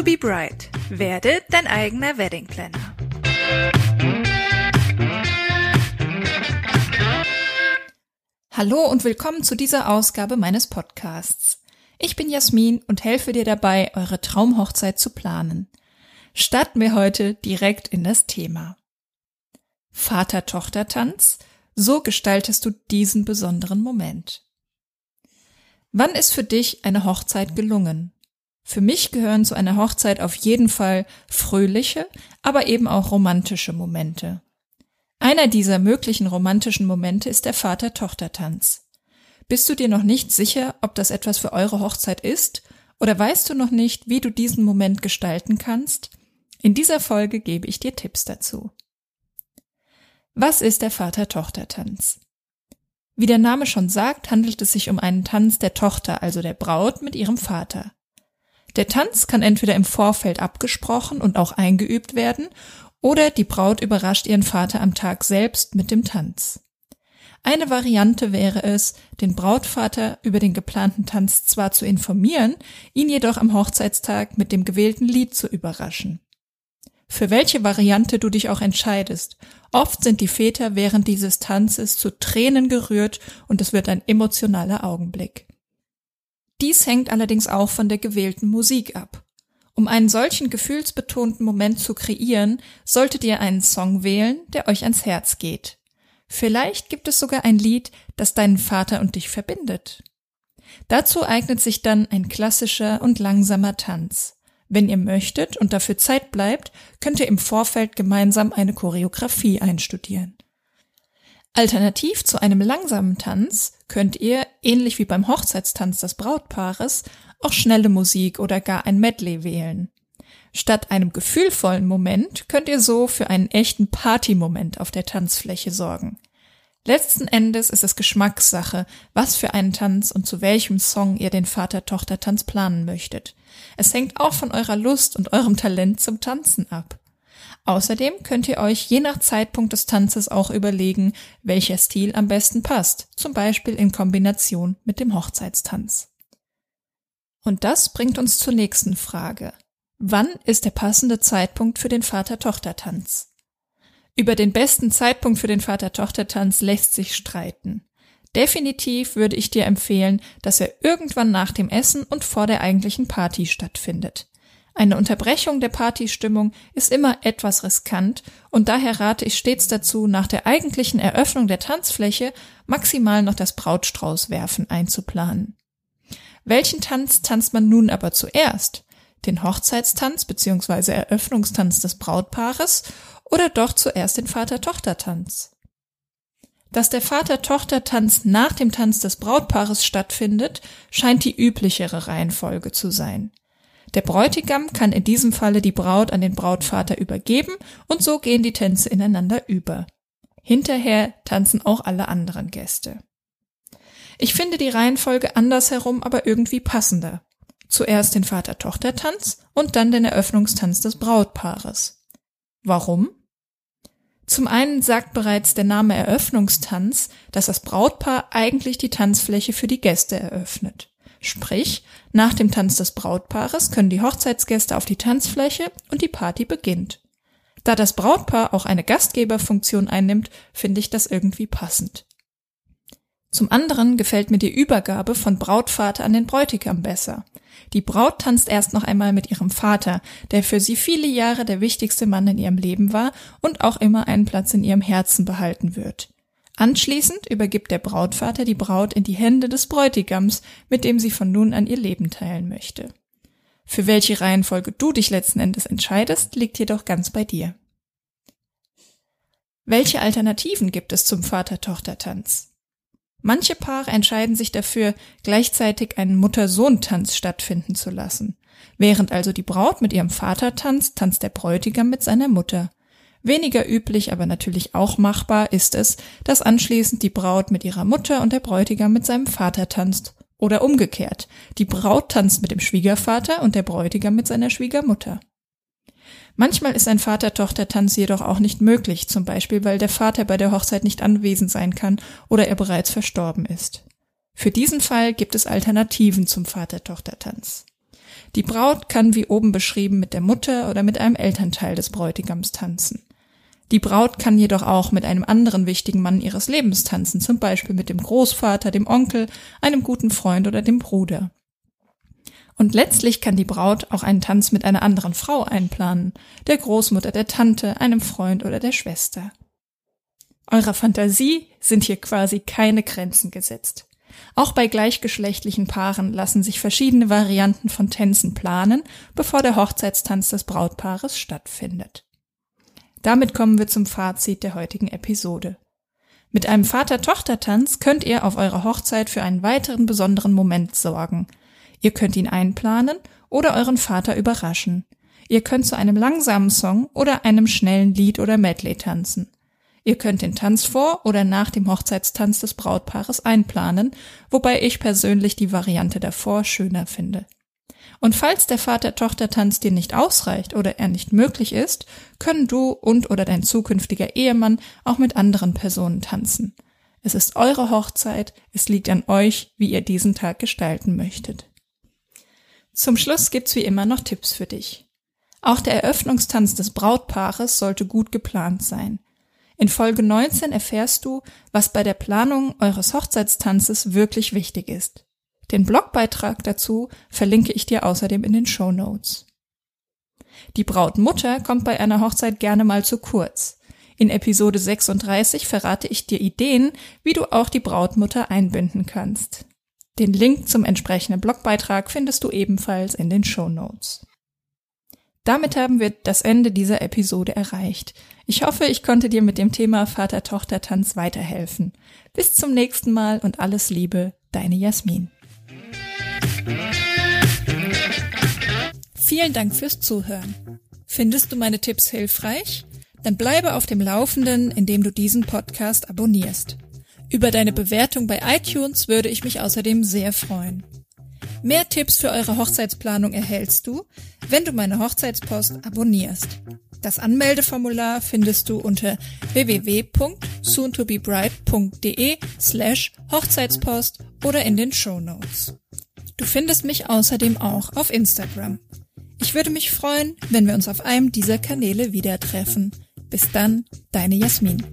to be Bride. Werde dein eigener Wedding Planner. Hallo und willkommen zu dieser Ausgabe meines Podcasts. Ich bin Jasmin und helfe dir dabei, eure Traumhochzeit zu planen. Starten wir heute direkt in das Thema. Vater-Tochter-Tanz, so gestaltest du diesen besonderen Moment. Wann ist für dich eine Hochzeit gelungen? Für mich gehören zu einer Hochzeit auf jeden Fall fröhliche, aber eben auch romantische Momente. Einer dieser möglichen romantischen Momente ist der Vater-Tochter-Tanz. Bist du dir noch nicht sicher, ob das etwas für eure Hochzeit ist? Oder weißt du noch nicht, wie du diesen Moment gestalten kannst? In dieser Folge gebe ich dir Tipps dazu. Was ist der Vater-Tochter-Tanz? Wie der Name schon sagt, handelt es sich um einen Tanz der Tochter, also der Braut mit ihrem Vater. Der Tanz kann entweder im Vorfeld abgesprochen und auch eingeübt werden, oder die Braut überrascht ihren Vater am Tag selbst mit dem Tanz. Eine Variante wäre es, den Brautvater über den geplanten Tanz zwar zu informieren, ihn jedoch am Hochzeitstag mit dem gewählten Lied zu überraschen. Für welche Variante du dich auch entscheidest, oft sind die Väter während dieses Tanzes zu Tränen gerührt und es wird ein emotionaler Augenblick. Dies hängt allerdings auch von der gewählten Musik ab. Um einen solchen gefühlsbetonten Moment zu kreieren, solltet ihr einen Song wählen, der euch ans Herz geht. Vielleicht gibt es sogar ein Lied, das deinen Vater und dich verbindet. Dazu eignet sich dann ein klassischer und langsamer Tanz. Wenn ihr möchtet und dafür Zeit bleibt, könnt ihr im Vorfeld gemeinsam eine Choreografie einstudieren. Alternativ zu einem langsamen Tanz könnt ihr, ähnlich wie beim Hochzeitstanz des Brautpaares, auch schnelle Musik oder gar ein Medley wählen. Statt einem gefühlvollen Moment könnt ihr so für einen echten Partymoment auf der Tanzfläche sorgen. Letzten Endes ist es Geschmackssache, was für einen Tanz und zu welchem Song ihr den Vater-Tochter-Tanz planen möchtet. Es hängt auch von eurer Lust und eurem Talent zum Tanzen ab. Außerdem könnt ihr euch je nach Zeitpunkt des Tanzes auch überlegen, welcher Stil am besten passt, zum Beispiel in Kombination mit dem Hochzeitstanz. Und das bringt uns zur nächsten Frage. Wann ist der passende Zeitpunkt für den Vater-Tochter-Tanz? Über den besten Zeitpunkt für den Vater-Tochter-Tanz lässt sich streiten. Definitiv würde ich dir empfehlen, dass er irgendwann nach dem Essen und vor der eigentlichen Party stattfindet. Eine Unterbrechung der Partystimmung ist immer etwas riskant und daher rate ich stets dazu, nach der eigentlichen Eröffnung der Tanzfläche maximal noch das Brautstraußwerfen einzuplanen. Welchen Tanz tanzt man nun aber zuerst? Den Hochzeitstanz bzw. Eröffnungstanz des Brautpaares oder doch zuerst den Vater-Tochter-Tanz? Dass der Vater-Tochter-Tanz nach dem Tanz des Brautpaares stattfindet, scheint die üblichere Reihenfolge zu sein. Der Bräutigam kann in diesem Falle die Braut an den Brautvater übergeben und so gehen die Tänze ineinander über. Hinterher tanzen auch alle anderen Gäste. Ich finde die Reihenfolge andersherum aber irgendwie passender. Zuerst den Vater-Tochter-Tanz und dann den Eröffnungstanz des Brautpaares. Warum? Zum einen sagt bereits der Name Eröffnungstanz, dass das Brautpaar eigentlich die Tanzfläche für die Gäste eröffnet. Sprich, nach dem Tanz des Brautpaares können die Hochzeitsgäste auf die Tanzfläche und die Party beginnt. Da das Brautpaar auch eine Gastgeberfunktion einnimmt, finde ich das irgendwie passend. Zum anderen gefällt mir die Übergabe von Brautvater an den Bräutigam besser. Die Braut tanzt erst noch einmal mit ihrem Vater, der für sie viele Jahre der wichtigste Mann in ihrem Leben war und auch immer einen Platz in ihrem Herzen behalten wird. Anschließend übergibt der Brautvater die Braut in die Hände des Bräutigams, mit dem sie von nun an ihr Leben teilen möchte. Für welche Reihenfolge du dich letzten Endes entscheidest, liegt jedoch ganz bei dir. Welche Alternativen gibt es zum Vater-Tochter-Tanz? Manche Paare entscheiden sich dafür, gleichzeitig einen Mutter-Sohn-Tanz stattfinden zu lassen. Während also die Braut mit ihrem Vater tanzt, tanzt der Bräutigam mit seiner Mutter. Weniger üblich, aber natürlich auch machbar ist es, dass anschließend die Braut mit ihrer Mutter und der Bräutigam mit seinem Vater tanzt. Oder umgekehrt. Die Braut tanzt mit dem Schwiegervater und der Bräutigam mit seiner Schwiegermutter. Manchmal ist ein Vater-Tochter-Tanz jedoch auch nicht möglich, zum Beispiel weil der Vater bei der Hochzeit nicht anwesend sein kann oder er bereits verstorben ist. Für diesen Fall gibt es Alternativen zum Vater-Tochter-Tanz. Die Braut kann wie oben beschrieben mit der Mutter oder mit einem Elternteil des Bräutigams tanzen. Die Braut kann jedoch auch mit einem anderen wichtigen Mann ihres Lebens tanzen, zum Beispiel mit dem Großvater, dem Onkel, einem guten Freund oder dem Bruder. Und letztlich kann die Braut auch einen Tanz mit einer anderen Frau einplanen, der Großmutter, der Tante, einem Freund oder der Schwester. Eurer Fantasie sind hier quasi keine Grenzen gesetzt. Auch bei gleichgeschlechtlichen Paaren lassen sich verschiedene Varianten von Tänzen planen, bevor der Hochzeitstanz des Brautpaares stattfindet. Damit kommen wir zum Fazit der heutigen Episode. Mit einem Vater-Tochter-Tanz könnt ihr auf eurer Hochzeit für einen weiteren besonderen Moment sorgen. Ihr könnt ihn einplanen oder euren Vater überraschen. Ihr könnt zu einem langsamen Song oder einem schnellen Lied oder Medley tanzen. Ihr könnt den Tanz vor oder nach dem Hochzeitstanz des Brautpaares einplanen, wobei ich persönlich die Variante davor schöner finde. Und falls der Vater-Tochter-Tanz dir nicht ausreicht oder er nicht möglich ist, können du und oder dein zukünftiger Ehemann auch mit anderen Personen tanzen. Es ist eure Hochzeit, es liegt an euch, wie ihr diesen Tag gestalten möchtet. Zum Schluss gibt's wie immer noch Tipps für dich. Auch der Eröffnungstanz des Brautpaares sollte gut geplant sein. In Folge 19 erfährst du, was bei der Planung eures Hochzeitstanzes wirklich wichtig ist. Den Blogbeitrag dazu verlinke ich dir außerdem in den Show Notes. Die Brautmutter kommt bei einer Hochzeit gerne mal zu kurz. In Episode 36 verrate ich dir Ideen, wie du auch die Brautmutter einbinden kannst. Den Link zum entsprechenden Blogbeitrag findest du ebenfalls in den Show Notes. Damit haben wir das Ende dieser Episode erreicht. Ich hoffe, ich konnte dir mit dem Thema Vater-Tochter-Tanz weiterhelfen. Bis zum nächsten Mal und alles Liebe, deine Jasmin. Vielen Dank fürs Zuhören. Findest du meine Tipps hilfreich? Dann bleibe auf dem Laufenden, indem du diesen Podcast abonnierst. Über deine Bewertung bei iTunes würde ich mich außerdem sehr freuen. Mehr Tipps für eure Hochzeitsplanung erhältst du, wenn du meine Hochzeitspost abonnierst. Das Anmeldeformular findest du unter www.soontobebride.de slash Hochzeitspost oder in den Show Notes. Du findest mich außerdem auch auf Instagram. Ich würde mich freuen, wenn wir uns auf einem dieser Kanäle wieder treffen. Bis dann, deine Jasmin.